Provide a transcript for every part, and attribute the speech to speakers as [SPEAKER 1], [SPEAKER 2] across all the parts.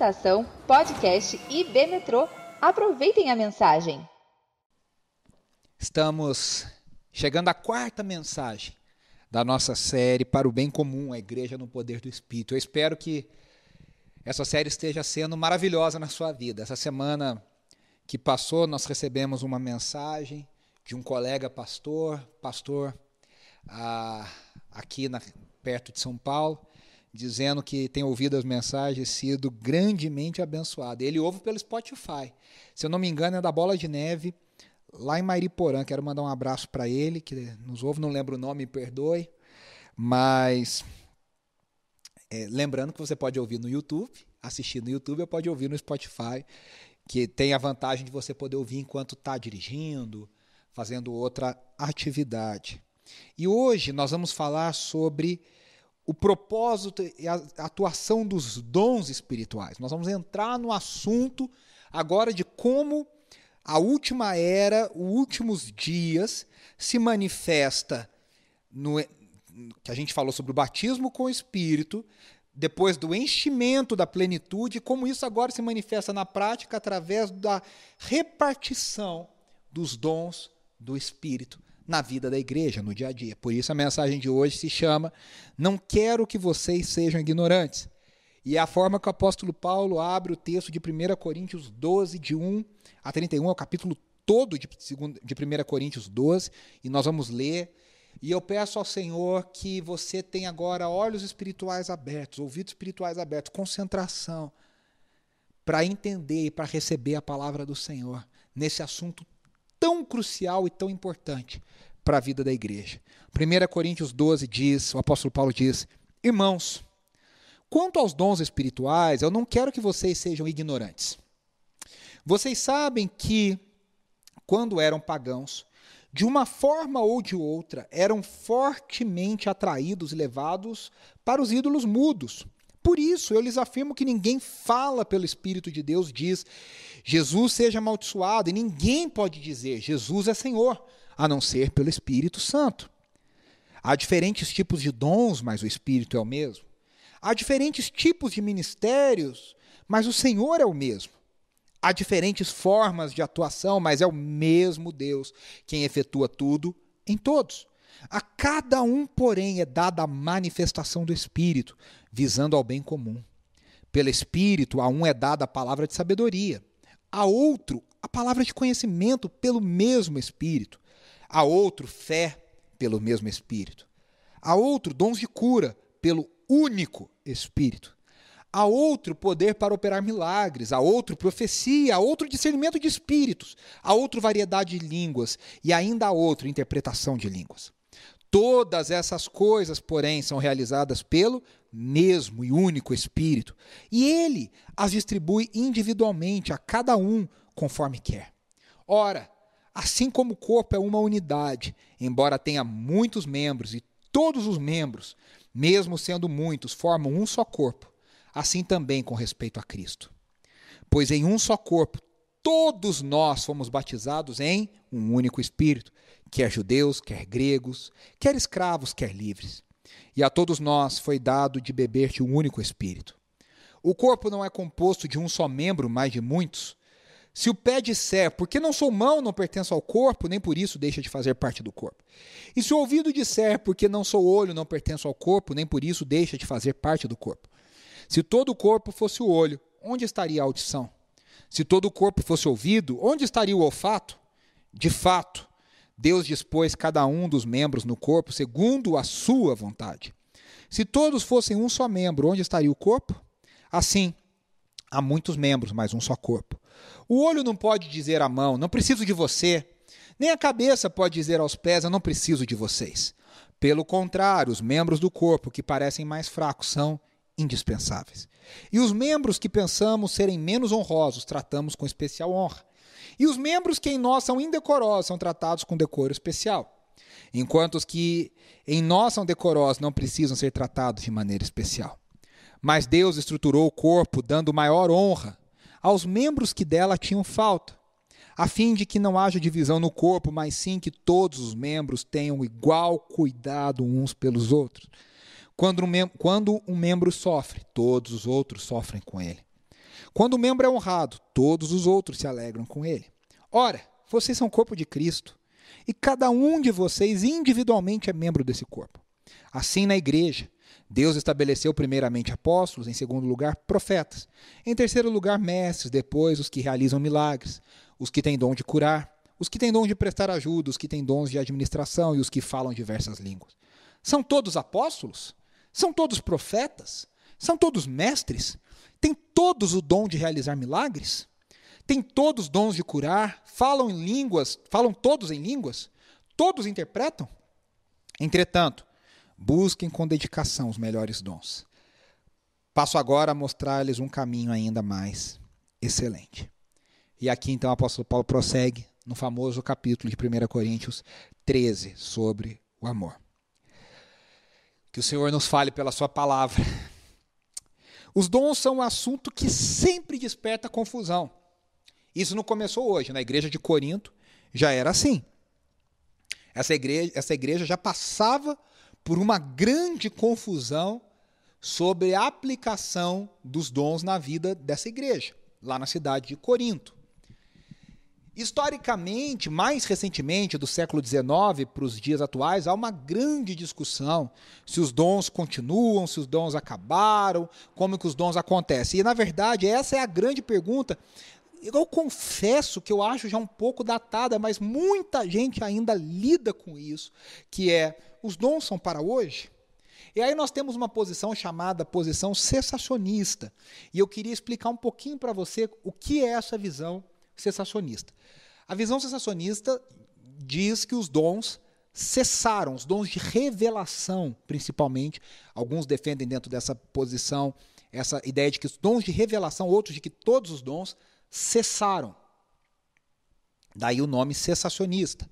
[SPEAKER 1] Estação Podcast IB Metrô. Aproveitem a mensagem.
[SPEAKER 2] Estamos chegando à quarta mensagem da nossa série para o bem comum, a igreja no poder do Espírito. Eu espero que essa série esteja sendo maravilhosa na sua vida. Essa semana que passou, nós recebemos uma mensagem de um colega pastor, pastor ah, aqui na, perto de São Paulo, dizendo que tem ouvido as mensagens sido grandemente abençoado. Ele ouve pelo Spotify. Se eu não me engano, é da Bola de Neve, lá em Mariporã. Quero mandar um abraço para ele, que nos ouve, não lembro o nome, me perdoe. Mas é, lembrando que você pode ouvir no YouTube, assistir no YouTube, ou pode ouvir no Spotify, que tem a vantagem de você poder ouvir enquanto está dirigindo, fazendo outra atividade. E hoje nós vamos falar sobre o propósito e a atuação dos dons espirituais. Nós vamos entrar no assunto agora de como a última era, os últimos dias, se manifesta no que a gente falou sobre o batismo com o Espírito, depois do enchimento da plenitude, como isso agora se manifesta na prática através da repartição dos dons do Espírito na vida da igreja, no dia a dia. Por isso a mensagem de hoje se chama Não quero que vocês sejam ignorantes. E é a forma que o apóstolo Paulo abre o texto de 1 Coríntios 12, de 1 a 31, é o capítulo todo de, de 1 Coríntios 12, e nós vamos ler. E eu peço ao Senhor que você tenha agora olhos espirituais abertos, ouvidos espirituais abertos, concentração, para entender e para receber a palavra do Senhor nesse assunto tão crucial e tão importante para a vida da igreja. 1 Coríntios 12 diz, o apóstolo Paulo diz: Irmãos, quanto aos dons espirituais, eu não quero que vocês sejam ignorantes. Vocês sabem que, quando eram pagãos, de uma forma ou de outra, eram fortemente atraídos e levados para os ídolos mudos. Por isso, eu lhes afirmo que ninguém fala pelo Espírito de Deus, diz Jesus seja amaldiçoado, e ninguém pode dizer Jesus é Senhor, a não ser pelo Espírito Santo. Há diferentes tipos de dons, mas o Espírito é o mesmo. Há diferentes tipos de ministérios, mas o Senhor é o mesmo. Há diferentes formas de atuação, mas é o mesmo Deus quem efetua tudo em todos. A cada um, porém, é dada a manifestação do Espírito, visando ao bem comum. Pelo Espírito, a um é dada a palavra de sabedoria, a outro a palavra de conhecimento pelo mesmo Espírito, a outro fé pelo mesmo Espírito, a outro dons de cura pelo único Espírito, a outro poder para operar milagres, a outro profecia, a outro discernimento de espíritos, a outro variedade de línguas e ainda a outro interpretação de línguas. Todas essas coisas, porém, são realizadas pelo mesmo e único Espírito, e ele as distribui individualmente a cada um conforme quer. Ora, assim como o corpo é uma unidade, embora tenha muitos membros e todos os membros, mesmo sendo muitos, formam um só corpo, assim também com respeito a Cristo. Pois em um só corpo todos nós fomos batizados em um único Espírito, quer judeus, quer gregos, quer escravos, quer livres. E a todos nós foi dado de beber de um único Espírito. O corpo não é composto de um só membro, mas de muitos. Se o pé disser, porque não sou mão, não pertenço ao corpo, nem por isso deixa de fazer parte do corpo. E se o ouvido disser, porque não sou olho, não pertenço ao corpo, nem por isso deixa de fazer parte do corpo. Se todo o corpo fosse o olho, onde estaria a audição? Se todo o corpo fosse ouvido, onde estaria o olfato? De fato, Deus dispôs cada um dos membros no corpo segundo a sua vontade. Se todos fossem um só membro, onde estaria o corpo? Assim, há muitos membros, mas um só corpo. O olho não pode dizer à mão, não preciso de você. Nem a cabeça pode dizer aos pés, eu não preciso de vocês. Pelo contrário, os membros do corpo que parecem mais fracos são indispensáveis. E os membros que pensamos serem menos honrosos tratamos com especial honra. E os membros que em nós são indecorosos são tratados com decoro especial. Enquanto os que em nós são decorosos não precisam ser tratados de maneira especial. Mas Deus estruturou o corpo dando maior honra aos membros que dela tinham falta, a fim de que não haja divisão no corpo, mas sim que todos os membros tenham igual cuidado uns pelos outros. Quando um, quando um membro sofre, todos os outros sofrem com ele. Quando o membro é honrado, todos os outros se alegram com ele. Ora, vocês são corpo de Cristo, e cada um de vocês individualmente é membro desse corpo. Assim, na igreja, Deus estabeleceu primeiramente apóstolos, em segundo lugar, profetas, em terceiro lugar, mestres, depois os que realizam milagres, os que têm dom de curar, os que têm dom de prestar ajuda, os que têm dons de administração e os que falam diversas línguas. São todos apóstolos? São todos profetas? São todos mestres? Têm todos o dom de realizar milagres? Têm todos dons de curar? Falam em línguas? Falam todos em línguas? Todos interpretam? Entretanto, busquem com dedicação os melhores dons. Passo agora a mostrar-lhes um caminho ainda mais excelente. E aqui então o apóstolo Paulo prossegue no famoso capítulo de 1 Coríntios 13 sobre o amor. Que o Senhor nos fale pela Sua palavra. Os dons são um assunto que sempre desperta confusão. Isso não começou hoje. Na igreja de Corinto já era assim. Essa igreja, essa igreja já passava por uma grande confusão sobre a aplicação dos dons na vida dessa igreja, lá na cidade de Corinto. Historicamente, mais recentemente, do século XIX para os dias atuais, há uma grande discussão se os dons continuam, se os dons acabaram, como que os dons acontecem. E, na verdade, essa é a grande pergunta. Eu confesso que eu acho já um pouco datada, mas muita gente ainda lida com isso, que é, os dons são para hoje? E aí nós temos uma posição chamada posição cessacionista. E eu queria explicar um pouquinho para você o que é essa visão cessacionista. A visão cessacionista diz que os dons cessaram, os dons de revelação, principalmente. Alguns defendem dentro dessa posição essa ideia de que os dons de revelação, outros de que todos os dons cessaram. Daí o nome cessacionista.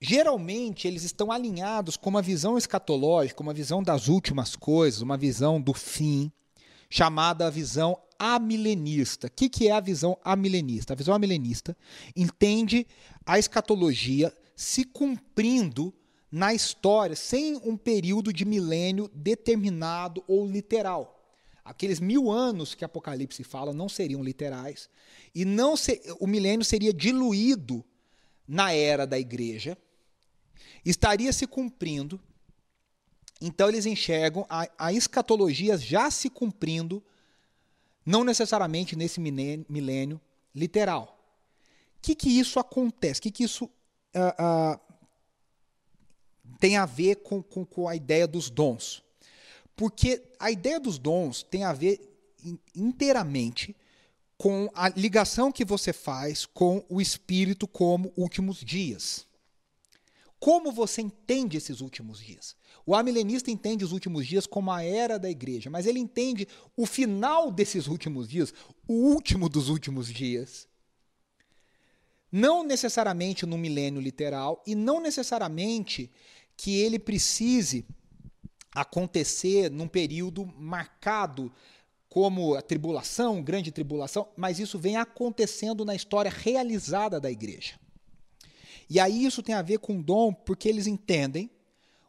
[SPEAKER 2] Geralmente eles estão alinhados com uma visão escatológica, uma visão das últimas coisas, uma visão do fim, chamada visão amilenista. O que, que é a visão amilenista? A visão amilenista entende a escatologia se cumprindo na história sem um período de milênio determinado ou literal. Aqueles mil anos que Apocalipse fala não seriam literais e não se, o milênio seria diluído na era da igreja, estaria se cumprindo. Então eles enxergam a, a escatologia já se cumprindo não necessariamente nesse milênio literal. O que, que isso acontece? O que, que isso uh, uh, tem a ver com, com, com a ideia dos dons? Porque a ideia dos dons tem a ver inteiramente com a ligação que você faz com o Espírito como últimos dias. Como você entende esses últimos dias? O amilenista entende os últimos dias como a era da igreja, mas ele entende o final desses últimos dias, o último dos últimos dias. Não necessariamente no milênio literal e não necessariamente que ele precise acontecer num período marcado como a tribulação, grande tribulação, mas isso vem acontecendo na história realizada da igreja. E aí isso tem a ver com dom, porque eles entendem,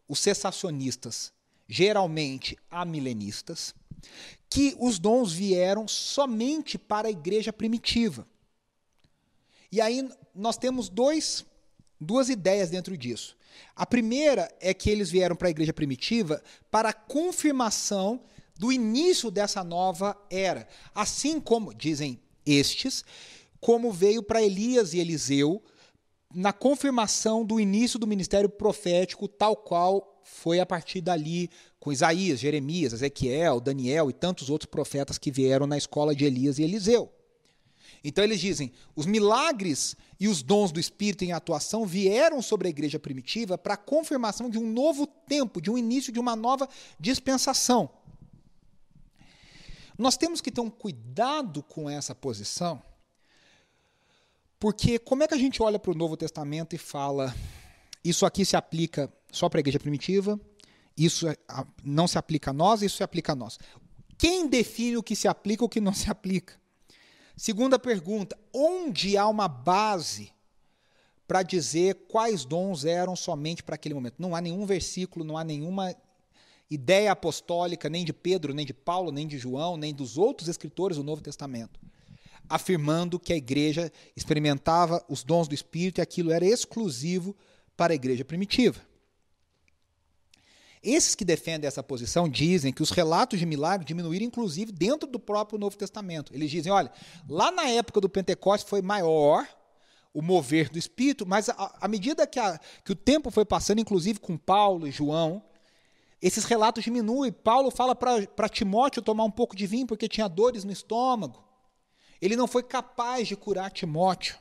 [SPEAKER 2] os cessacionistas, geralmente amilenistas, que os dons vieram somente para a igreja primitiva. E aí nós temos dois, duas ideias dentro disso. A primeira é que eles vieram para a igreja primitiva para a confirmação do início dessa nova era. Assim como, dizem estes, como veio para Elias e Eliseu na confirmação do início do ministério profético, tal qual foi a partir dali com Isaías, Jeremias, Ezequiel, Daniel e tantos outros profetas que vieram na escola de Elias e Eliseu. Então eles dizem: os milagres e os dons do Espírito em atuação vieram sobre a igreja primitiva para a confirmação de um novo tempo, de um início de uma nova dispensação. Nós temos que ter um cuidado com essa posição, porque como é que a gente olha para o Novo Testamento e fala isso aqui se aplica só para a igreja primitiva, isso é, não se aplica a nós, isso se aplica a nós. Quem define o que se aplica e o que não se aplica? Segunda pergunta: onde há uma base para dizer quais dons eram somente para aquele momento? Não há nenhum versículo, não há nenhuma ideia apostólica nem de Pedro, nem de Paulo, nem de João, nem dos outros escritores do Novo Testamento, afirmando que a igreja experimentava os dons do Espírito e aquilo era exclusivo para a igreja primitiva. Esses que defendem essa posição dizem que os relatos de milagres diminuíram, inclusive, dentro do próprio Novo Testamento. Eles dizem: olha, lá na época do Pentecostes foi maior o mover do Espírito, mas à medida que, a, que o tempo foi passando, inclusive com Paulo e João, esses relatos diminuem. Paulo fala para Timóteo tomar um pouco de vinho porque tinha dores no estômago. Ele não foi capaz de curar Timóteo.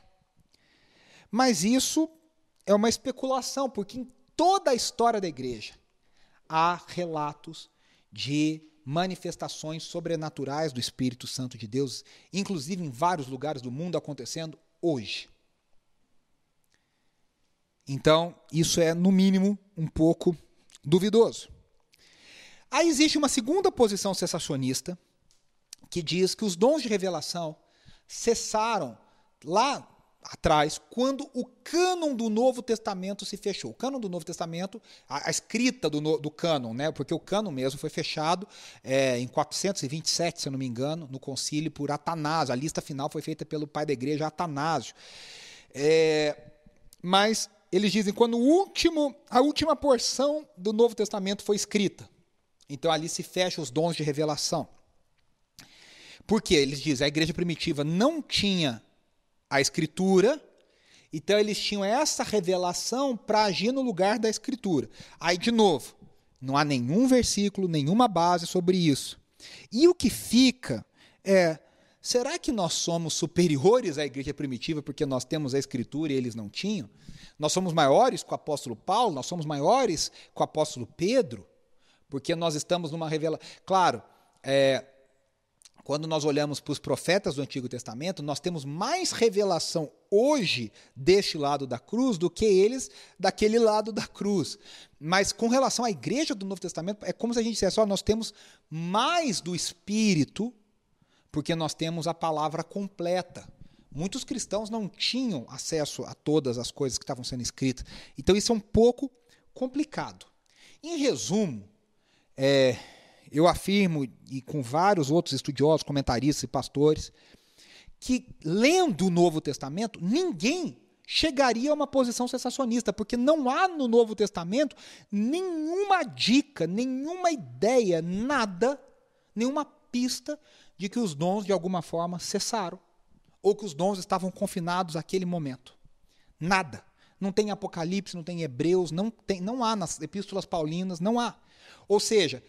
[SPEAKER 2] Mas isso é uma especulação, porque em toda a história da igreja, há relatos de manifestações sobrenaturais do Espírito Santo de Deus, inclusive em vários lugares do mundo acontecendo hoje. Então, isso é, no mínimo, um pouco duvidoso. Aí existe uma segunda posição sensacionista que diz que os dons de revelação cessaram lá atrás, quando o cânon do Novo Testamento se fechou. O cânon do Novo Testamento, a, a escrita do, do cânon, né, porque o cânon mesmo foi fechado é, em 427, se eu não me engano, no concílio por Atanásio. A lista final foi feita pelo pai da igreja, Atanásio. É, mas eles dizem quando o último, a última porção do Novo Testamento foi escrita. Então ali se fecha os dons de revelação. Porque eles dizem a igreja primitiva não tinha a escritura, então eles tinham essa revelação para agir no lugar da escritura. Aí, de novo, não há nenhum versículo, nenhuma base sobre isso. E o que fica é: será que nós somos superiores à igreja primitiva porque nós temos a escritura e eles não tinham? Nós somos maiores com o apóstolo Paulo, nós somos maiores com o apóstolo Pedro, porque nós estamos numa revelação. Claro, é, quando nós olhamos para os profetas do Antigo Testamento, nós temos mais revelação hoje deste lado da cruz do que eles daquele lado da cruz. Mas com relação à igreja do Novo Testamento, é como se a gente dissesse: ó, nós temos mais do Espírito, porque nós temos a palavra completa. Muitos cristãos não tinham acesso a todas as coisas que estavam sendo escritas. Então isso é um pouco complicado. Em resumo, é, eu afirmo, e com vários outros estudiosos, comentaristas e pastores, que lendo o Novo Testamento, ninguém chegaria a uma posição sensacionista, porque não há no Novo Testamento nenhuma dica, nenhuma ideia, nada, nenhuma pista de que os dons de alguma forma cessaram ou que os dons estavam confinados àquele momento. Nada. Não tem Apocalipse, não tem Hebreus, não tem, não há nas epístolas paulinas, não há. Ou seja,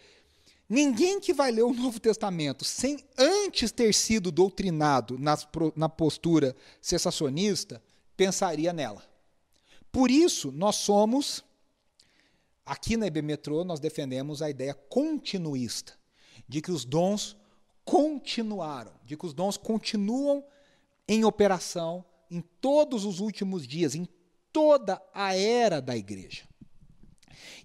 [SPEAKER 2] Ninguém que vai ler o Novo Testamento sem antes ter sido doutrinado nas, na postura sensacionista pensaria nela. Por isso, nós somos, aqui na Metrô, nós defendemos a ideia continuista, de que os dons continuaram, de que os dons continuam em operação em todos os últimos dias, em toda a era da igreja.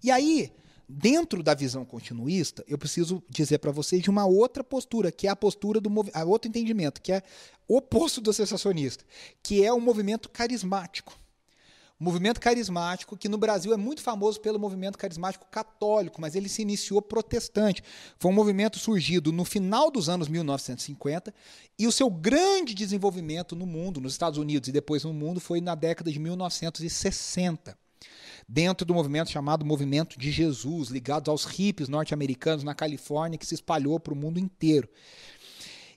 [SPEAKER 2] E aí, dentro da visão continuista, eu preciso dizer para vocês de uma outra postura, que é a postura do outro entendimento, que é oposto do sensacionista, que é o movimento carismático. O movimento carismático, que no Brasil é muito famoso pelo movimento carismático católico, mas ele se iniciou protestante. Foi um movimento surgido no final dos anos 1950 e o seu grande desenvolvimento no mundo, nos Estados Unidos e depois no mundo, foi na década de 1960 dentro do movimento chamado Movimento de Jesus, ligado aos hippies norte-americanos na Califórnia, que se espalhou para o mundo inteiro.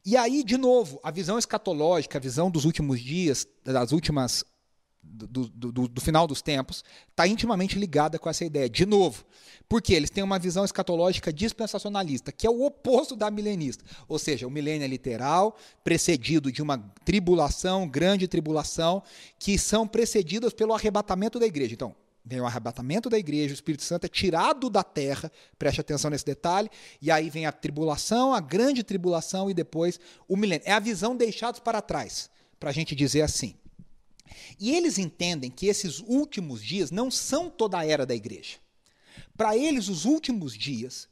[SPEAKER 2] E aí, de novo, a visão escatológica, a visão dos últimos dias, das últimas. Do, do, do final dos tempos, está intimamente ligada com essa ideia. De novo, porque eles têm uma visão escatológica dispensacionalista, que é o oposto da milenista. Ou seja, o milênio é literal, precedido de uma tribulação, grande tribulação, que são precedidas pelo arrebatamento da igreja. Então, vem o arrebatamento da igreja, o Espírito Santo é tirado da terra, preste atenção nesse detalhe, e aí vem a tribulação, a grande tribulação e depois o milênio. É a visão deixados para trás, para a gente dizer assim. E eles entendem que esses últimos dias não são toda a era da igreja. Para eles, os últimos dias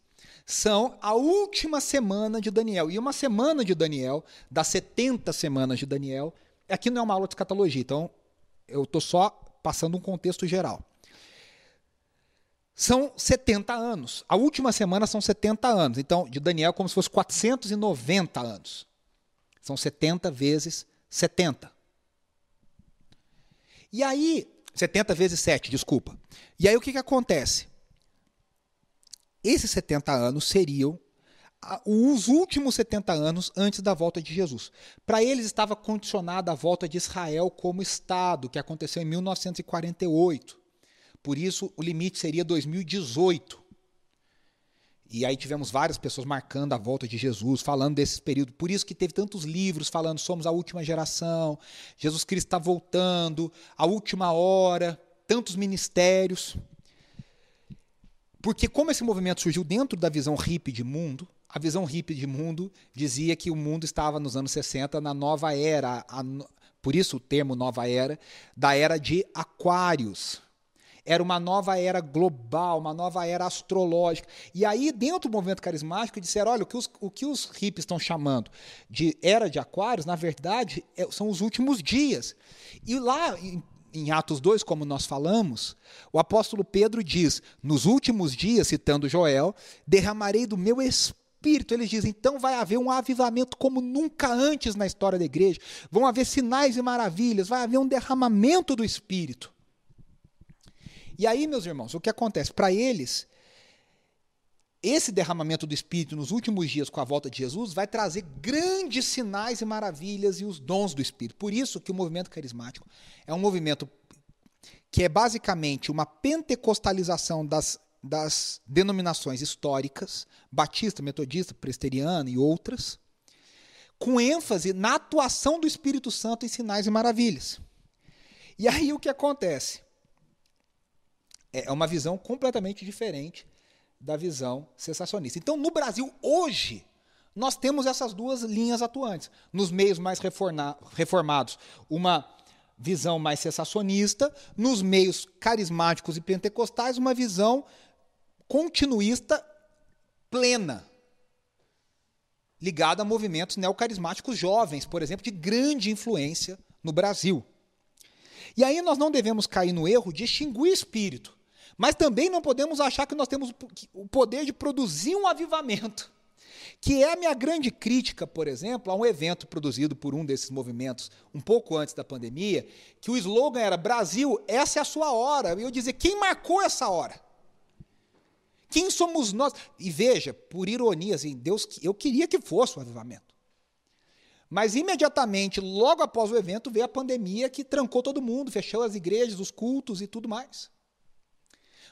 [SPEAKER 2] são a última semana de Daniel. E uma semana de Daniel, das 70 semanas de Daniel, aqui não é uma aula de escatologia, então eu estou só passando um contexto geral. São 70 anos. A última semana são 70 anos. Então, de Daniel, como se fosse 490 anos. São 70 vezes 70. E aí, 70 vezes 7, desculpa. E aí o que, que acontece? Esses 70 anos seriam os últimos 70 anos antes da volta de Jesus. Para eles estava condicionada a volta de Israel como Estado, que aconteceu em 1948. Por isso, o limite seria 2018. E aí tivemos várias pessoas marcando a volta de Jesus, falando desse período. Por isso que teve tantos livros falando somos a última geração, Jesus Cristo está voltando, a última hora, tantos ministérios. Porque como esse movimento surgiu dentro da visão hippie de mundo, a visão hippie de mundo dizia que o mundo estava nos anos 60 na nova era, a, por isso o termo nova era, da era de Aquários. Era uma nova era global, uma nova era astrológica. E aí, dentro do movimento carismático, disseram: olha, o que os, o que os hippies estão chamando de era de Aquários, na verdade, é, são os últimos dias. E lá, em, em Atos 2, como nós falamos, o apóstolo Pedro diz: Nos últimos dias, citando Joel, derramarei do meu espírito. Eles dizem: então vai haver um avivamento como nunca antes na história da igreja. Vão haver sinais e maravilhas, vai haver um derramamento do espírito. E aí, meus irmãos, o que acontece? Para eles, esse derramamento do Espírito nos últimos dias com a volta de Jesus vai trazer grandes sinais e maravilhas e os dons do Espírito. Por isso que o movimento carismático é um movimento que é basicamente uma pentecostalização das, das denominações históricas, batista, metodista, presteriana e outras, com ênfase na atuação do Espírito Santo em sinais e maravilhas. E aí o que acontece? É, é uma visão completamente diferente da visão sensacionista. Então, no Brasil, hoje, nós temos essas duas linhas atuantes. Nos meios mais reformados, uma visão mais sensacionista, nos meios carismáticos e pentecostais, uma visão continuista plena, ligada a movimentos neocarismáticos jovens, por exemplo, de grande influência no Brasil. E aí nós não devemos cair no erro de extinguir espírito. Mas também não podemos achar que nós temos o poder de produzir um avivamento. Que é a minha grande crítica, por exemplo, a um evento produzido por um desses movimentos um pouco antes da pandemia, que o slogan era Brasil, essa é a sua hora. E eu dizer, quem marcou essa hora? Quem somos nós? E veja, por ironia, assim, Deus, eu queria que fosse um avivamento. Mas imediatamente, logo após o evento, veio a pandemia que trancou todo mundo, fechou as igrejas, os cultos e tudo mais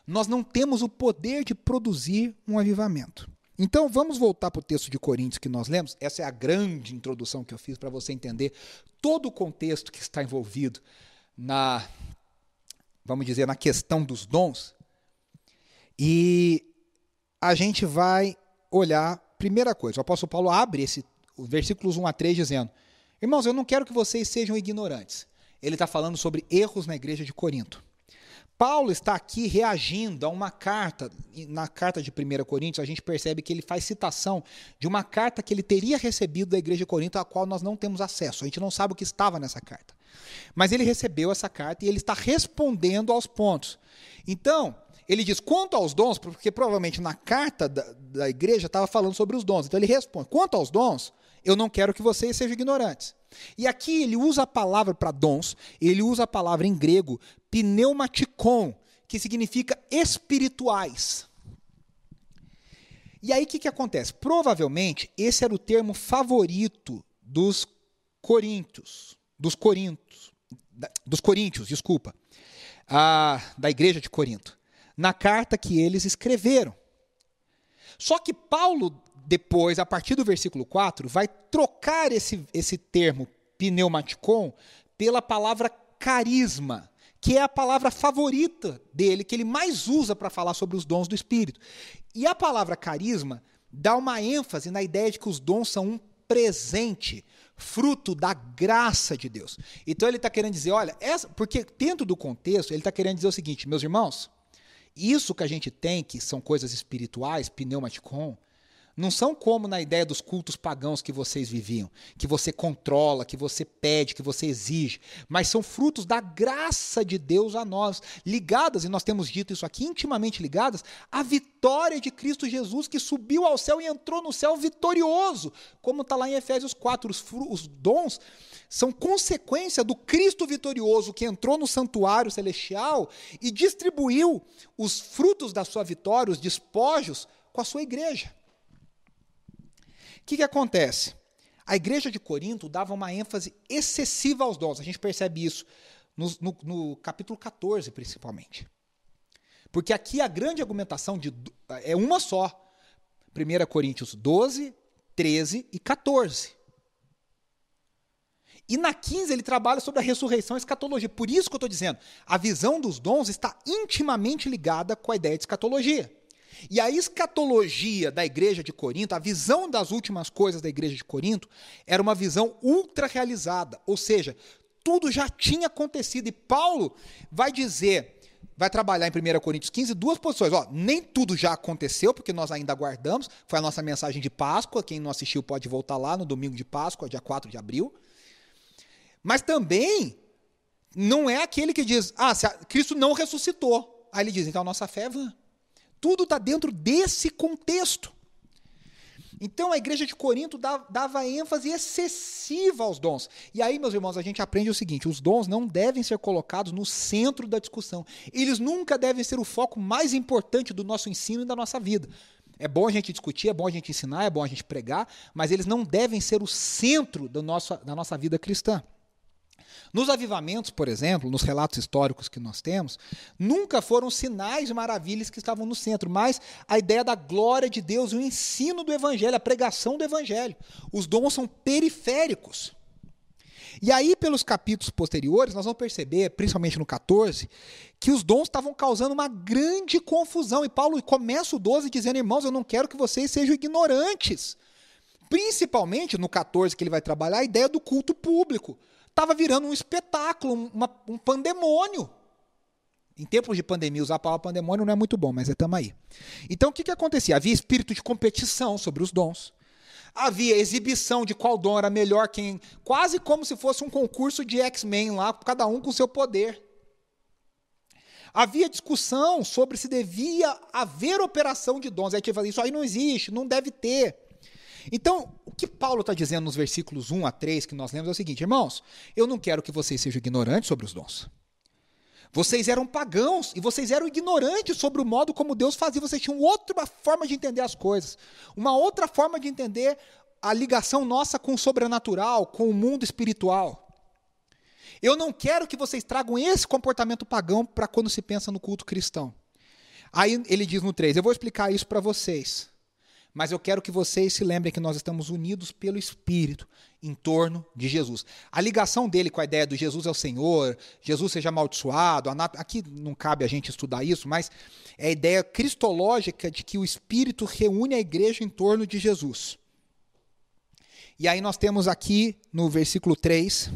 [SPEAKER 2] nós não temos o poder de produzir um avivamento. Então vamos voltar para o texto de Coríntios que nós lemos. Essa é a grande introdução que eu fiz para você entender todo o contexto que está envolvido na, vamos dizer, na questão dos dons. E a gente vai olhar, primeira coisa, o apóstolo Paulo abre esse versículos 1 a 3 dizendo: Irmãos, eu não quero que vocês sejam ignorantes. Ele está falando sobre erros na igreja de Corinto. Paulo está aqui reagindo a uma carta, na carta de 1 Coríntios, a gente percebe que ele faz citação de uma carta que ele teria recebido da igreja de Corinto, a qual nós não temos acesso. A gente não sabe o que estava nessa carta. Mas ele recebeu essa carta e ele está respondendo aos pontos. Então, ele diz: quanto aos dons, porque provavelmente na carta da, da igreja estava falando sobre os dons. Então ele responde: quanto aos dons, eu não quero que vocês sejam ignorantes. E aqui ele usa a palavra para dons, ele usa a palavra em grego pneumaticon, que significa espirituais. E aí o que, que acontece? Provavelmente esse era o termo favorito dos coríntios, dos coríntios, dos coríntios, desculpa, a, da igreja de Corinto, na carta que eles escreveram. Só que Paulo depois, a partir do versículo 4, vai trocar esse, esse termo pneumaticon pela palavra carisma, que é a palavra favorita dele, que ele mais usa para falar sobre os dons do Espírito. E a palavra carisma dá uma ênfase na ideia de que os dons são um presente, fruto da graça de Deus. Então ele está querendo dizer, olha, essa, porque dentro do contexto, ele está querendo dizer o seguinte, meus irmãos, isso que a gente tem, que são coisas espirituais, pneumaticon, não são como na ideia dos cultos pagãos que vocês viviam, que você controla, que você pede, que você exige, mas são frutos da graça de Deus a nós, ligadas, e nós temos dito isso aqui, intimamente ligadas à vitória de Cristo Jesus, que subiu ao céu e entrou no céu vitorioso, como está lá em Efésios 4. Os, os dons são consequência do Cristo vitorioso que entrou no santuário celestial e distribuiu os frutos da sua vitória, os despojos, com a sua igreja que, que acontece? A igreja de Corinto dava uma ênfase excessiva aos dons. A gente percebe isso no, no, no capítulo 14, principalmente. Porque aqui a grande argumentação de, é uma só. 1 Coríntios 12, 13 e 14. E na 15 ele trabalha sobre a ressurreição e escatologia. Por isso que eu estou dizendo, a visão dos dons está intimamente ligada com a ideia de escatologia. E a escatologia da igreja de Corinto, a visão das últimas coisas da igreja de Corinto, era uma visão ultra realizada, ou seja, tudo já tinha acontecido. E Paulo vai dizer, vai trabalhar em 1 Coríntios 15, duas posições. Ó, nem tudo já aconteceu, porque nós ainda aguardamos. Foi a nossa mensagem de Páscoa. Quem não assistiu pode voltar lá no domingo de Páscoa, dia 4 de abril. Mas também não é aquele que diz, ah, Cristo não ressuscitou. Aí ele diz, então a nossa fé é vã. Tudo está dentro desse contexto. Então a igreja de Corinto dava ênfase excessiva aos dons. E aí, meus irmãos, a gente aprende o seguinte: os dons não devem ser colocados no centro da discussão. Eles nunca devem ser o foco mais importante do nosso ensino e da nossa vida. É bom a gente discutir, é bom a gente ensinar, é bom a gente pregar, mas eles não devem ser o centro do nosso, da nossa vida cristã. Nos avivamentos, por exemplo, nos relatos históricos que nós temos, nunca foram sinais e maravilhas que estavam no centro, mas a ideia da glória de Deus, o ensino do evangelho, a pregação do evangelho. Os dons são periféricos. E aí, pelos capítulos posteriores, nós vamos perceber, principalmente no 14, que os dons estavam causando uma grande confusão. E Paulo começa o 12 dizendo: Irmãos, eu não quero que vocês sejam ignorantes. Principalmente no 14, que ele vai trabalhar, a ideia do culto público estava virando um espetáculo, uma, um pandemônio. Em tempos de pandemia, usar a palavra pandemônio não é muito bom, mas é aí. Então, o que, que acontecia? Havia espírito de competição sobre os dons. Havia exibição de qual dom era melhor, quem. Quase como se fosse um concurso de X-Men lá, cada um com seu poder. Havia discussão sobre se devia haver operação de dons. Aí tinha isso aí não existe, não deve ter. Então, o que Paulo está dizendo nos versículos 1 a 3 que nós lemos é o seguinte: irmãos, eu não quero que vocês sejam ignorantes sobre os dons. Vocês eram pagãos e vocês eram ignorantes sobre o modo como Deus fazia. Vocês tinham outra forma de entender as coisas, uma outra forma de entender a ligação nossa com o sobrenatural, com o mundo espiritual. Eu não quero que vocês tragam esse comportamento pagão para quando se pensa no culto cristão. Aí ele diz no 3: Eu vou explicar isso para vocês. Mas eu quero que vocês se lembrem que nós estamos unidos pelo Espírito em torno de Jesus. A ligação dele com a ideia do Jesus é o Senhor, Jesus seja amaldiçoado, aqui não cabe a gente estudar isso, mas é a ideia cristológica de que o Espírito reúne a igreja em torno de Jesus. E aí nós temos aqui no versículo 3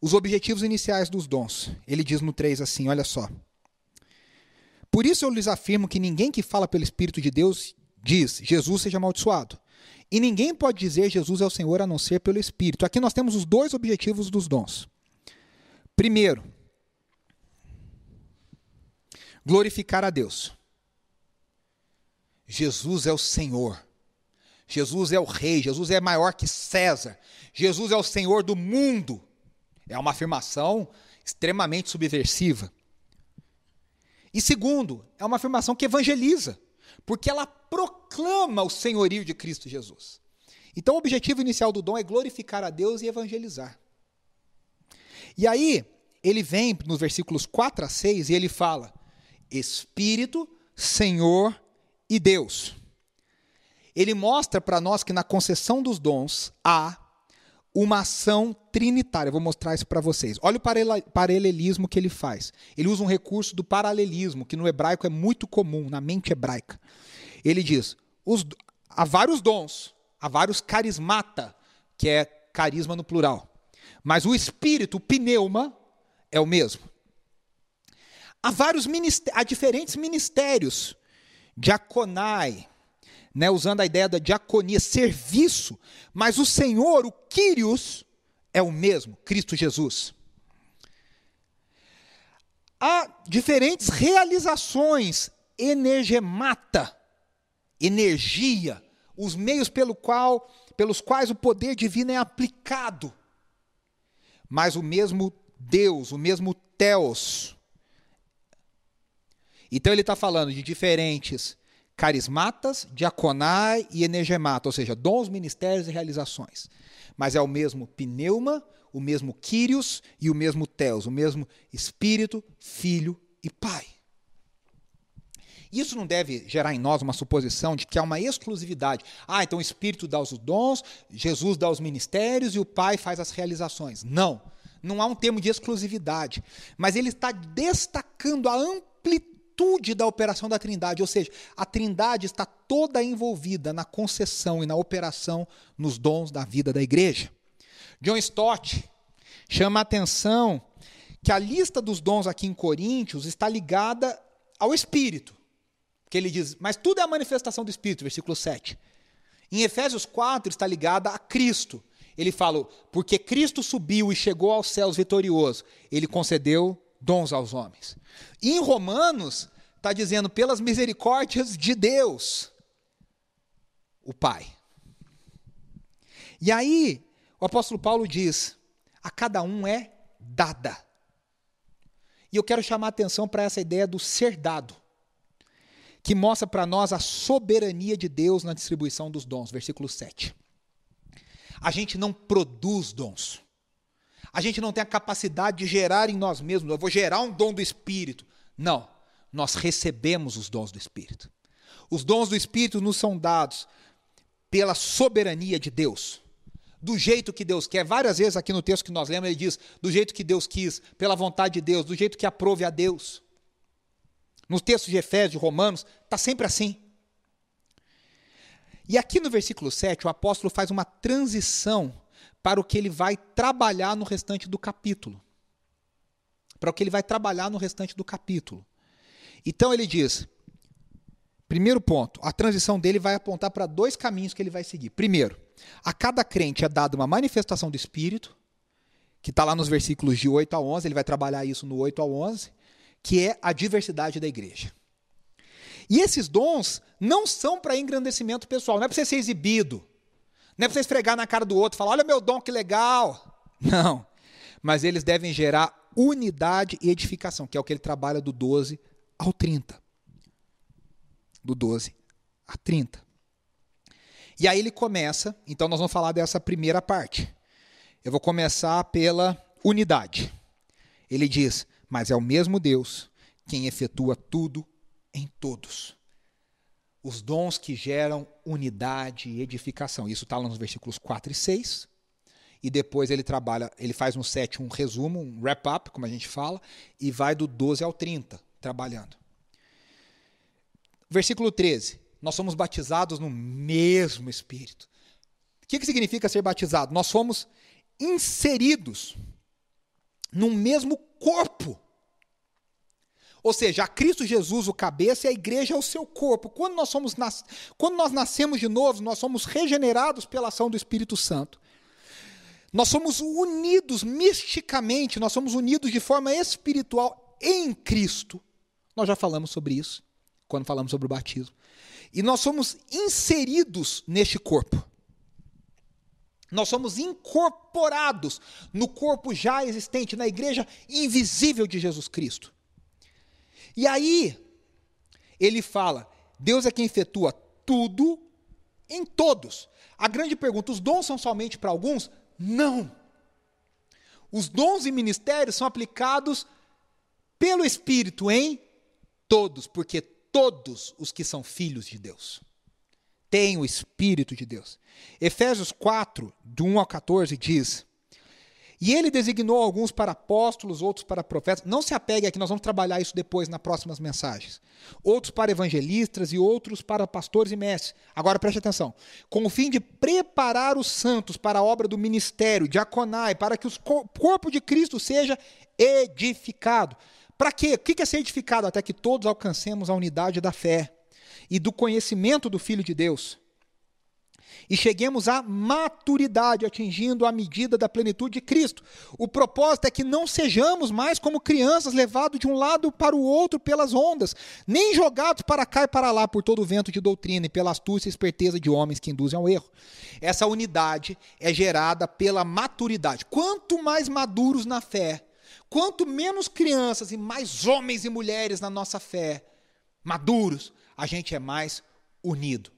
[SPEAKER 2] os objetivos iniciais dos dons. Ele diz no 3 assim: olha só. Por isso eu lhes afirmo que ninguém que fala pelo Espírito de Deus diz: Jesus seja amaldiçoado. E ninguém pode dizer Jesus é o Senhor a não ser pelo Espírito. Aqui nós temos os dois objetivos dos dons. Primeiro, glorificar a Deus. Jesus é o Senhor. Jesus é o Rei. Jesus é maior que César. Jesus é o Senhor do mundo. É uma afirmação extremamente subversiva. E segundo, é uma afirmação que evangeliza porque ela proclama o senhorio de Cristo Jesus. Então, o objetivo inicial do dom é glorificar a Deus e evangelizar. E aí, ele vem nos versículos 4 a 6 e ele fala: Espírito, Senhor e Deus. Ele mostra para nós que na concessão dos dons há uma ação trinitária. Eu vou mostrar isso para vocês. Olha o paralelismo que ele faz. Ele usa um recurso do paralelismo, que no hebraico é muito comum, na mente hebraica. Ele diz: os, há vários dons, há vários carismata, que é carisma no plural. Mas o espírito, o pneuma, é o mesmo. Há vários há diferentes ministérios, diaconai, né, usando a ideia da diaconia, serviço, mas o Senhor, o Kyrios, é o mesmo, Cristo Jesus. Há diferentes realizações energemata, energia, os meios pelo qual, pelos quais o poder divino é aplicado. Mas o mesmo Deus, o mesmo Theos. Então ele está falando de diferentes carismatas, diaconai e energemata, ou seja, dons, ministérios e realizações. Mas é o mesmo pneuma, o mesmo Kyrios e o mesmo Theos, o mesmo Espírito, Filho e Pai. Isso não deve gerar em nós uma suposição de que há uma exclusividade. Ah, então o Espírito dá os dons, Jesus dá os ministérios e o Pai faz as realizações. Não. Não há um termo de exclusividade. Mas ele está destacando a amplitude da operação da Trindade. Ou seja, a Trindade está toda envolvida na concessão e na operação nos dons da vida da igreja. John Stott chama a atenção que a lista dos dons aqui em Coríntios está ligada ao Espírito que ele diz, mas tudo é a manifestação do Espírito, versículo 7. Em Efésios 4 está ligada a Cristo. Ele fala, porque Cristo subiu e chegou aos céus vitorioso, ele concedeu dons aos homens. E em Romanos está dizendo, pelas misericórdias de Deus, o Pai. E aí, o apóstolo Paulo diz: a cada um é dada. E eu quero chamar a atenção para essa ideia do ser dado que mostra para nós a soberania de Deus na distribuição dos dons, versículo 7. A gente não produz dons. A gente não tem a capacidade de gerar em nós mesmos, eu vou gerar um dom do Espírito. Não, nós recebemos os dons do Espírito. Os dons do Espírito nos são dados pela soberania de Deus, do jeito que Deus quer. Várias vezes aqui no texto que nós lemos, ele diz: do jeito que Deus quis, pela vontade de Deus, do jeito que aprove a Deus. Nos textos de Efésios, de Romanos, está sempre assim. E aqui no versículo 7, o apóstolo faz uma transição para o que ele vai trabalhar no restante do capítulo. Para o que ele vai trabalhar no restante do capítulo. Então ele diz: primeiro ponto, a transição dele vai apontar para dois caminhos que ele vai seguir. Primeiro, a cada crente é dada uma manifestação do Espírito, que está lá nos versículos de 8 a 11, ele vai trabalhar isso no 8 a 11 que é a diversidade da igreja. E esses dons não são para engrandecimento pessoal, não é para você ser exibido, não é para você esfregar na cara do outro e falar: olha meu dom, que legal. Não. Mas eles devem gerar unidade e edificação, que é o que ele trabalha do 12 ao 30. Do 12 a 30. E aí ele começa, então nós vamos falar dessa primeira parte. Eu vou começar pela unidade. Ele diz: mas é o mesmo Deus quem efetua tudo em todos. Os dons que geram unidade e edificação. Isso está lá nos versículos 4 e 6. E depois ele trabalha, ele faz no 7 um resumo, um wrap-up, como a gente fala, e vai do 12 ao 30, trabalhando. Versículo 13. Nós somos batizados no mesmo Espírito. O que, que significa ser batizado? Nós somos inseridos no mesmo corpo. Ou seja, a Cristo Jesus o cabeça e a igreja é o seu corpo. Quando nós, somos nas... Quando nós nascemos de novo, nós somos regenerados pela ação do Espírito Santo. Nós somos unidos misticamente, nós somos unidos de forma espiritual em Cristo. Nós já falamos sobre isso quando falamos sobre o batismo. E nós somos inseridos neste corpo. Nós somos incorporados no corpo já existente, na igreja invisível de Jesus Cristo. E aí, ele fala: Deus é quem efetua tudo em todos. A grande pergunta: os dons são somente para alguns? Não. Os dons e ministérios são aplicados pelo Espírito em todos, porque todos os que são filhos de Deus têm o Espírito de Deus. Efésios 4, do 1 ao 14, diz: E ele designou alguns para apóstolos, outros para profetas. Não se apegue aqui, nós vamos trabalhar isso depois nas próximas mensagens. Outros para evangelistas e outros para pastores e mestres. Agora preste atenção. Com o fim de preparar os santos para a obra do ministério, diaconai, para que o corpo de Cristo seja edificado. Para quê? O que é ser edificado? Até que todos alcancemos a unidade da fé e do conhecimento do Filho de Deus. E cheguemos à maturidade, atingindo a medida da plenitude de Cristo. O propósito é que não sejamos mais como crianças levados de um lado para o outro pelas ondas, nem jogados para cá e para lá por todo o vento de doutrina e pela astúcia e esperteza de homens que induzem ao erro. Essa unidade é gerada pela maturidade. Quanto mais maduros na fé, quanto menos crianças e mais homens e mulheres na nossa fé, maduros, a gente é mais unido.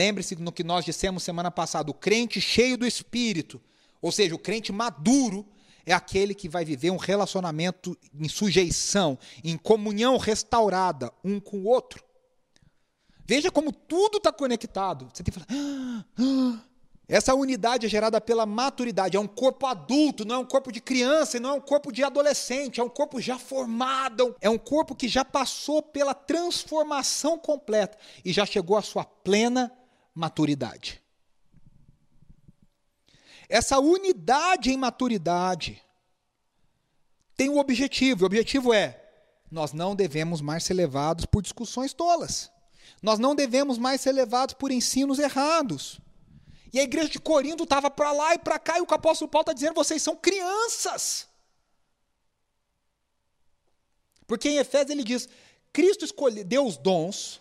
[SPEAKER 2] Lembre-se no que nós dissemos semana passada: o crente cheio do espírito, ou seja, o crente maduro, é aquele que vai viver um relacionamento em sujeição, em comunhão restaurada um com o outro. Veja como tudo está conectado. Você tem que falar. Ah, ah. Essa unidade é gerada pela maturidade. É um corpo adulto, não é um corpo de criança, não é um corpo de adolescente, é um corpo já formado, é um corpo que já passou pela transformação completa e já chegou à sua plena maturidade. Essa unidade em maturidade tem um objetivo. O objetivo é: nós não devemos mais ser levados por discussões tolas. Nós não devemos mais ser levados por ensinos errados. E a igreja de Corinto estava para lá e para cá, e o apóstolo Paulo está dizendo: vocês são crianças. Porque em Efésios ele diz: Cristo escolheu, deu os dons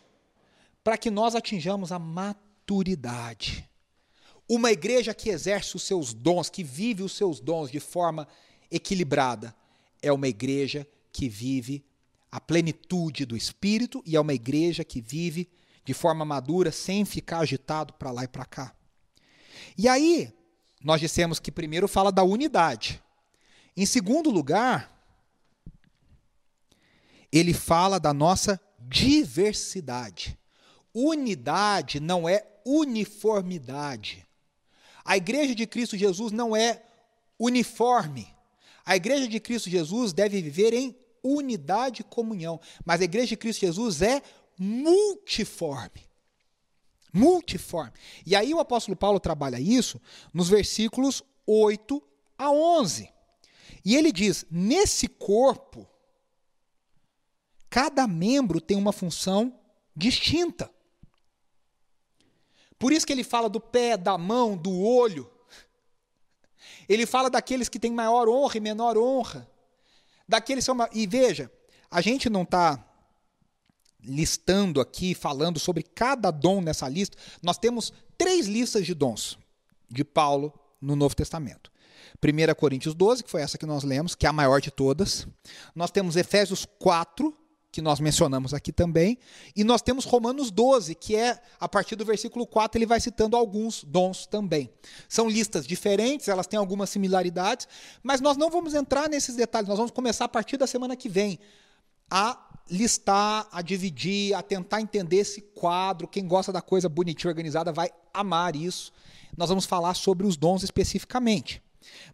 [SPEAKER 2] para que nós atinjamos a maturidade. Uma igreja que exerce os seus dons, que vive os seus dons de forma equilibrada, é uma igreja que vive a plenitude do Espírito e é uma igreja que vive de forma madura, sem ficar agitado para lá e para cá. E aí, nós dissemos que primeiro fala da unidade. Em segundo lugar, ele fala da nossa diversidade. Unidade não é uniformidade. A igreja de Cristo Jesus não é uniforme. A igreja de Cristo Jesus deve viver em unidade e comunhão, mas a igreja de Cristo Jesus é multiforme. Multiforme. E aí o apóstolo Paulo trabalha isso nos versículos 8 a 11. E ele diz: nesse corpo, cada membro tem uma função distinta. Por isso que ele fala do pé, da mão, do olho. Ele fala daqueles que têm maior honra e menor honra. Daqueles são. E veja, a gente não está listando aqui, falando sobre cada dom nessa lista, nós temos três listas de dons de Paulo no Novo Testamento. 1 Coríntios 12, que foi essa que nós lemos, que é a maior de todas. Nós temos Efésios 4, que nós mencionamos aqui também. E nós temos Romanos 12, que é, a partir do versículo 4, ele vai citando alguns dons também. São listas diferentes, elas têm algumas similaridades, mas nós não vamos entrar nesses detalhes, nós vamos começar a partir da semana que vem a listar, a dividir, a tentar entender esse quadro. Quem gosta da coisa bonitinha, organizada, vai amar isso. Nós vamos falar sobre os dons especificamente.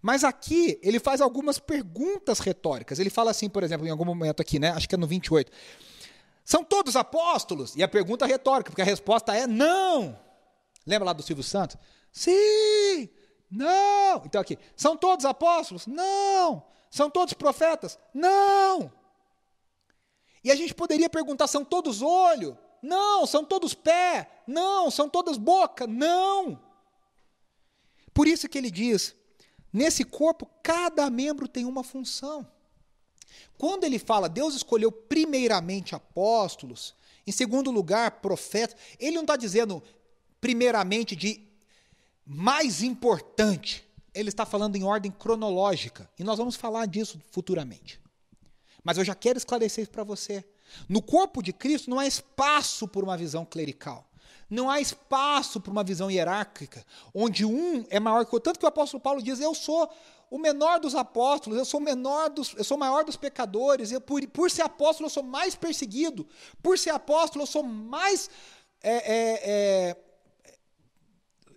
[SPEAKER 2] Mas aqui ele faz algumas perguntas retóricas. Ele fala assim, por exemplo, em algum momento aqui, né? Acho que é no 28. São todos apóstolos? E a pergunta é retórica, porque a resposta é não. Lembra lá do Silvio Santos? Sim! Não! Então aqui, são todos apóstolos? Não! São todos profetas? Não! E a gente poderia perguntar: são todos olho? Não. São todos pé? Não. São todas boca? Não. Por isso que ele diz: nesse corpo, cada membro tem uma função. Quando ele fala, Deus escolheu primeiramente apóstolos, em segundo lugar, profetas, ele não está dizendo primeiramente de mais importante, ele está falando em ordem cronológica, e nós vamos falar disso futuramente. Mas eu já quero esclarecer isso para você. No corpo de Cristo não há espaço por uma visão clerical. Não há espaço para uma visão hierárquica, onde um é maior que o. Tanto que o apóstolo Paulo diz: Eu sou o menor dos apóstolos, eu sou o menor dos, eu sou maior dos pecadores, eu, por, por ser apóstolo, eu sou mais perseguido, por ser apóstolo, eu sou mais. É, é, é,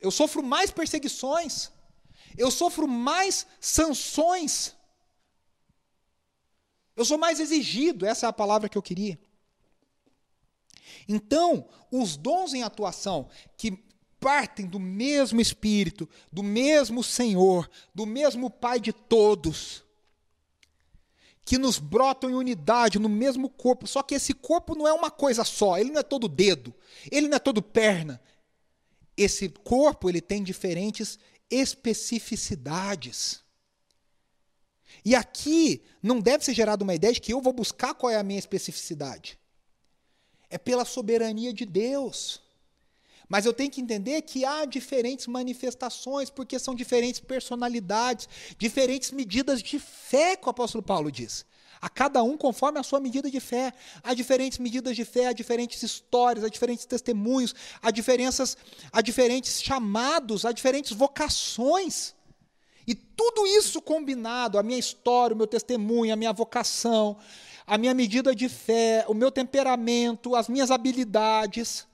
[SPEAKER 2] eu sofro mais perseguições, eu sofro mais sanções. Eu sou mais exigido, essa é a palavra que eu queria. Então, os dons em atuação que partem do mesmo Espírito, do mesmo Senhor, do mesmo Pai de todos, que nos brotam em unidade no mesmo corpo, só que esse corpo não é uma coisa só, ele não é todo dedo, ele não é todo perna. Esse corpo ele tem diferentes especificidades. E aqui não deve ser gerada uma ideia de que eu vou buscar qual é a minha especificidade. É pela soberania de Deus. Mas eu tenho que entender que há diferentes manifestações, porque são diferentes personalidades, diferentes medidas de fé que o apóstolo Paulo diz. A cada um conforme a sua medida de fé. Há diferentes medidas de fé, há diferentes histórias, há diferentes testemunhos, há diferenças, há diferentes chamados, há diferentes vocações. E tudo isso combinado, a minha história, o meu testemunho, a minha vocação, a minha medida de fé, o meu temperamento, as minhas habilidades,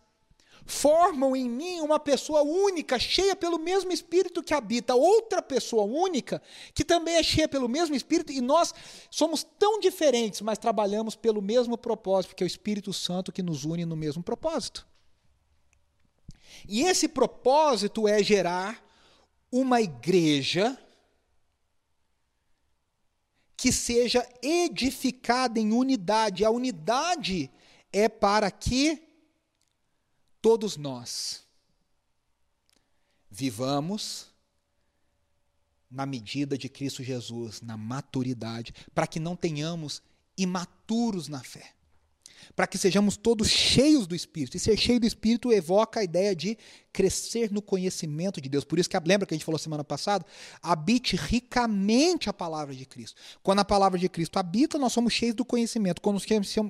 [SPEAKER 2] formam em mim uma pessoa única, cheia pelo mesmo Espírito que habita outra pessoa única, que também é cheia pelo mesmo Espírito, e nós somos tão diferentes, mas trabalhamos pelo mesmo propósito, que é o Espírito Santo que nos une no mesmo propósito. E esse propósito é gerar uma igreja que seja edificada em unidade. A unidade é para que todos nós vivamos na medida de Cristo Jesus, na maturidade, para que não tenhamos imaturos na fé para que sejamos todos cheios do Espírito. E ser cheio do Espírito evoca a ideia de crescer no conhecimento de Deus. Por isso que lembra que a gente falou semana passada? Habite ricamente a palavra de Cristo. Quando a palavra de Cristo habita, nós somos cheios do conhecimento. Quando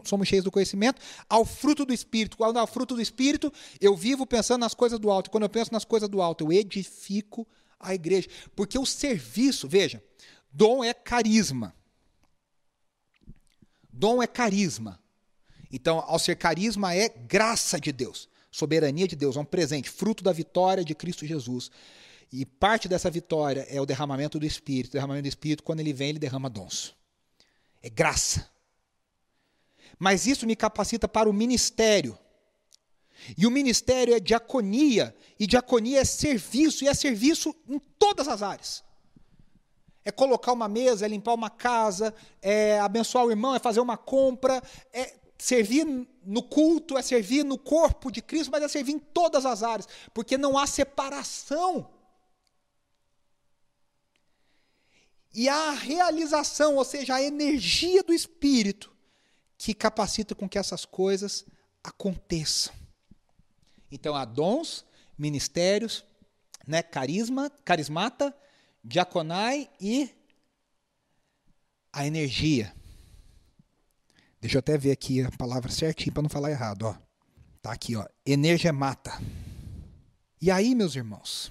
[SPEAKER 2] somos cheios do conhecimento, ao fruto do Espírito. Quando ao fruto do Espírito, eu vivo pensando nas coisas do alto. Quando eu penso nas coisas do alto, eu edifico a igreja. Porque o serviço, veja, dom é carisma. Dom é carisma. Então, ao ser carisma é graça de Deus, soberania de Deus, é um presente, fruto da vitória de Cristo Jesus. E parte dessa vitória é o derramamento do Espírito. O derramamento do Espírito, quando ele vem, ele derrama dons. É graça. Mas isso me capacita para o ministério. E o ministério é diaconia, e diaconia é serviço, e é serviço em todas as áreas. É colocar uma mesa, é limpar uma casa, é abençoar o irmão, é fazer uma compra, é servir no culto, é servir no corpo de Cristo, mas é servir em todas as áreas, porque não há separação. E há a realização, ou seja, a energia do Espírito, que capacita com que essas coisas aconteçam. Então há dons, ministérios, né, carisma, carismata, diaconai e a energia. Deixa eu até ver aqui a palavra certinho para não falar errado, ó. Tá aqui, ó, energemata. E aí, meus irmãos,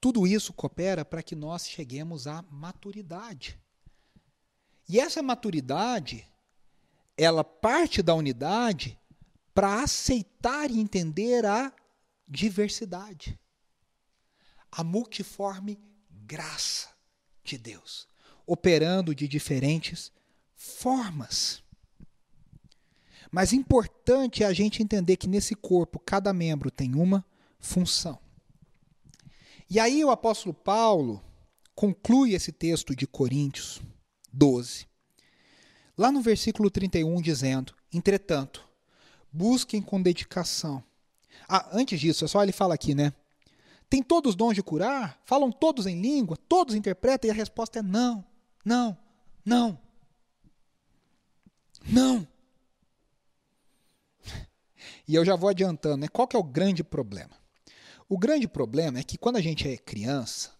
[SPEAKER 2] tudo isso coopera para que nós cheguemos à maturidade. E essa maturidade, ela parte da unidade para aceitar e entender a diversidade. A multiforme graça de Deus, operando de diferentes formas. Mas importante é a gente entender que nesse corpo cada membro tem uma função. E aí o apóstolo Paulo conclui esse texto de Coríntios 12, lá no versículo 31, dizendo: Entretanto, busquem com dedicação. Ah, antes disso, é só ele fala aqui, né? Tem todos os dons de curar? Falam todos em língua? Todos interpretam? E a resposta é não, não, não. Não. E eu já vou adiantando, né? Qual que é o grande problema? O grande problema é que quando a gente é criança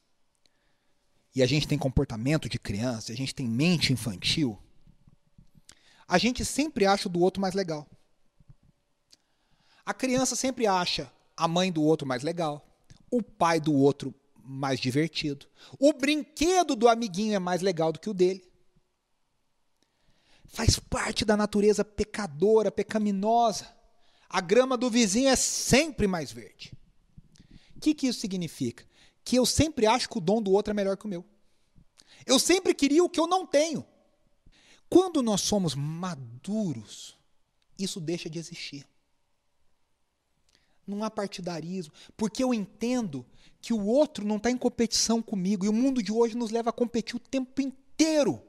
[SPEAKER 2] e a gente tem comportamento de criança, a gente tem mente infantil, a gente sempre acha o do outro mais legal. A criança sempre acha a mãe do outro mais legal, o pai do outro mais divertido, o brinquedo do amiguinho é mais legal do que o dele faz parte da natureza pecadora, pecaminosa. A grama do vizinho é sempre mais verde. O que, que isso significa? Que eu sempre acho que o dom do outro é melhor que o meu. Eu sempre queria o que eu não tenho. Quando nós somos maduros, isso deixa de existir. Não há partidarismo, porque eu entendo que o outro não está em competição comigo e o mundo de hoje nos leva a competir o tempo inteiro.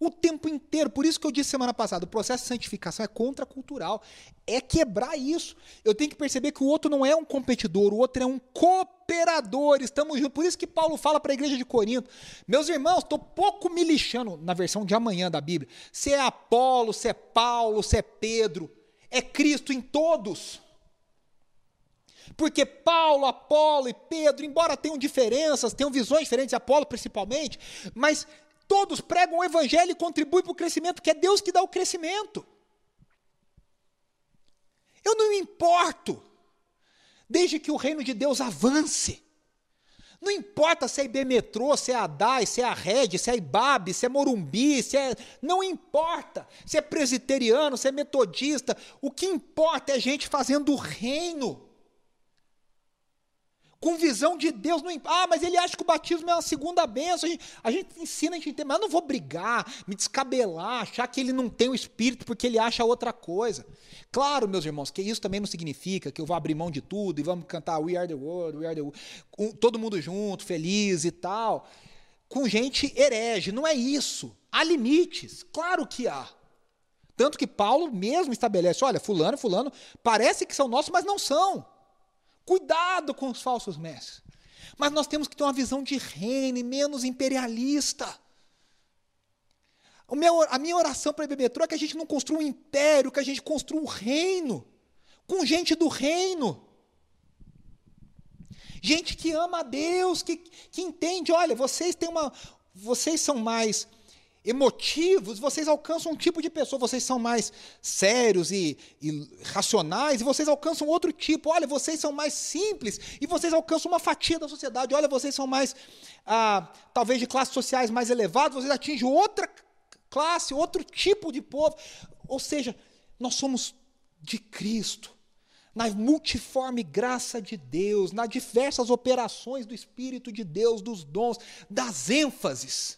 [SPEAKER 2] O tempo inteiro. Por isso que eu disse semana passada, o processo de santificação é contracultural. É quebrar isso. Eu tenho que perceber que o outro não é um competidor, o outro é um cooperador. Estamos juntos. Por isso que Paulo fala para a igreja de Corinto: Meus irmãos, estou pouco me lixando na versão de amanhã da Bíblia. Se é Apolo, se é Paulo, se é Pedro. É Cristo em todos. Porque Paulo, Apolo e Pedro, embora tenham diferenças, tenham visões diferentes, Apolo principalmente, mas todos pregam o evangelho e contribuem para o crescimento, que é Deus que dá o crescimento. Eu não me importo, desde que o reino de Deus avance. Não importa se é IB Metrô, se é a se é a Red, se é a IBAB, se é Morumbi, se é. Não importa. Se é presbiteriano, se é metodista. O que importa é gente fazendo o reino com visão de Deus. Não, ah, mas ele acha que o batismo é uma segunda benção. A gente, a gente ensina, a gente entende, mas eu não vou brigar, me descabelar, achar que ele não tem o espírito porque ele acha outra coisa. Claro, meus irmãos, que isso também não significa que eu vou abrir mão de tudo e vamos cantar We Are the World, We Are the World, com todo mundo junto, feliz e tal, com gente herege. Não é isso. Há limites, claro que há. Tanto que Paulo mesmo estabelece: olha, Fulano, Fulano, parece que são nossos, mas não são. Cuidado com os falsos mestres. Mas nós temos que ter uma visão de reino menos imperialista. Meu, a minha oração para a Metrô é que a gente não construa um império, que a gente construa um reino, com gente do reino. Gente que ama a Deus, que, que entende, olha, vocês têm uma. Vocês são mais emotivos, vocês alcançam um tipo de pessoa, vocês são mais sérios e, e, racionais, e vocês alcançam outro tipo. Olha, vocês são mais simples e vocês alcançam uma fatia da sociedade. Olha, vocês são mais, ah, talvez, de classes sociais mais elevadas, vocês atingem outra classe, outro tipo de povo. Ou seja, nós somos de Cristo. Na multiforme graça de Deus, nas diversas operações do Espírito de Deus, dos dons, das ênfases.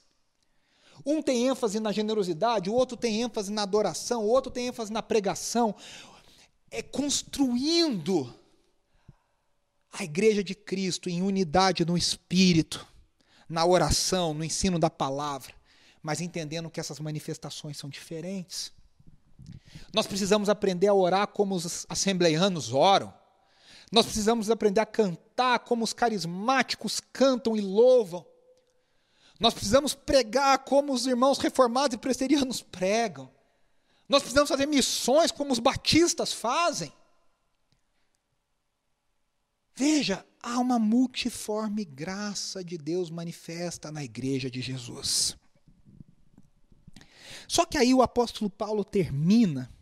[SPEAKER 2] Um tem ênfase na generosidade, o outro tem ênfase na adoração, o outro tem ênfase na pregação. É construindo a igreja de Cristo em unidade no espírito, na oração, no ensino da palavra, mas entendendo que essas manifestações são diferentes. Nós precisamos aprender a orar como os assembleianos oram. Nós precisamos aprender a cantar como os carismáticos cantam e louvam. Nós precisamos pregar como os irmãos reformados e presterianos pregam. Nós precisamos fazer missões como os batistas fazem. Veja, há uma multiforme graça de Deus manifesta na igreja de Jesus. Só que aí o apóstolo Paulo termina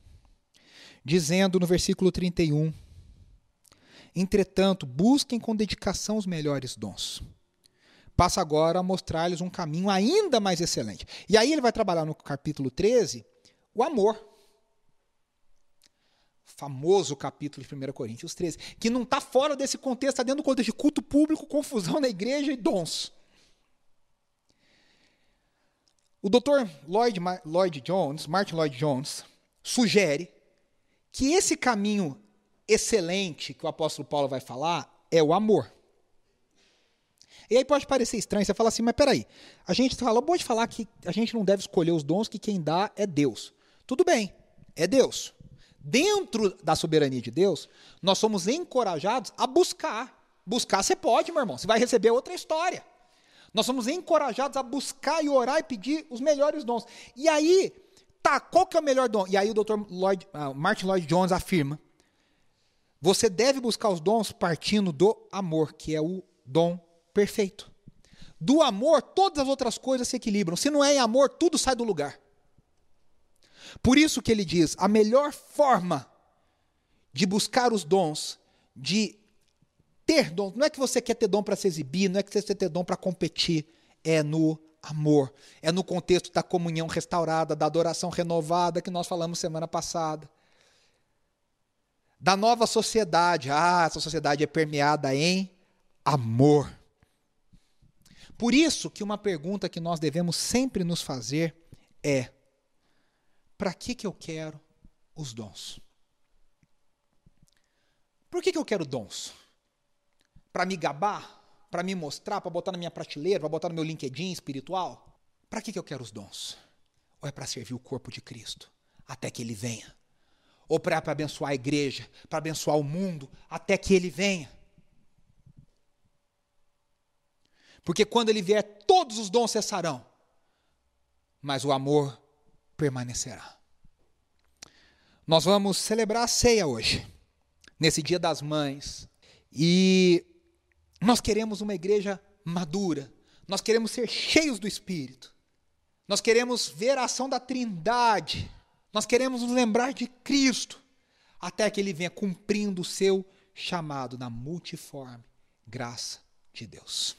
[SPEAKER 2] dizendo no versículo 31: Entretanto, busquem com dedicação os melhores dons passa agora a mostrar-lhes um caminho ainda mais excelente. E aí ele vai trabalhar no capítulo 13 o amor. Famoso capítulo de 1 Coríntios 13, que não está fora desse contexto, está dentro do contexto de culto público, confusão na igreja e dons. O Dr. Lloyd, Lloyd Jones, Martin Lloyd Jones, sugere que esse caminho excelente que o apóstolo Paulo vai falar é o amor. E aí pode parecer estranho, você fala assim, mas peraí, a gente fala, pode falar que a gente não deve escolher os dons, que quem dá é Deus. Tudo bem, é Deus. Dentro da soberania de Deus, nós somos encorajados a buscar. Buscar você pode, meu irmão, você vai receber outra história. Nós somos encorajados a buscar e orar e pedir os melhores dons. E aí, tá, qual que é o melhor dom? E aí o Dr. Lloyd, uh, Martin Lloyd Jones afirma: você deve buscar os dons partindo do amor, que é o dom perfeito. Do amor, todas as outras coisas se equilibram. Se não é em amor, tudo sai do lugar. Por isso que ele diz: a melhor forma de buscar os dons, de ter dons, não é que você quer ter dom para se exibir, não é que você quer ter dom para competir, é no amor. É no contexto da comunhão restaurada, da adoração renovada que nós falamos semana passada. Da nova sociedade. Ah, essa sociedade é permeada em amor. Por isso que uma pergunta que nós devemos sempre nos fazer é: para que, que eu quero os dons? Por que, que eu quero dons? Para me gabar? Para me mostrar? Para botar na minha prateleira? Para botar no meu LinkedIn espiritual? Para que, que eu quero os dons? Ou é para servir o corpo de Cristo até que ele venha? Ou para abençoar a igreja, para abençoar o mundo até que ele venha? Porque quando ele vier, todos os dons cessarão, mas o amor permanecerá. Nós vamos celebrar a ceia hoje, nesse Dia das Mães, e nós queremos uma igreja madura, nós queremos ser cheios do Espírito, nós queremos ver a ação da Trindade, nós queremos nos lembrar de Cristo, até que Ele venha cumprindo o seu chamado na multiforme graça de Deus.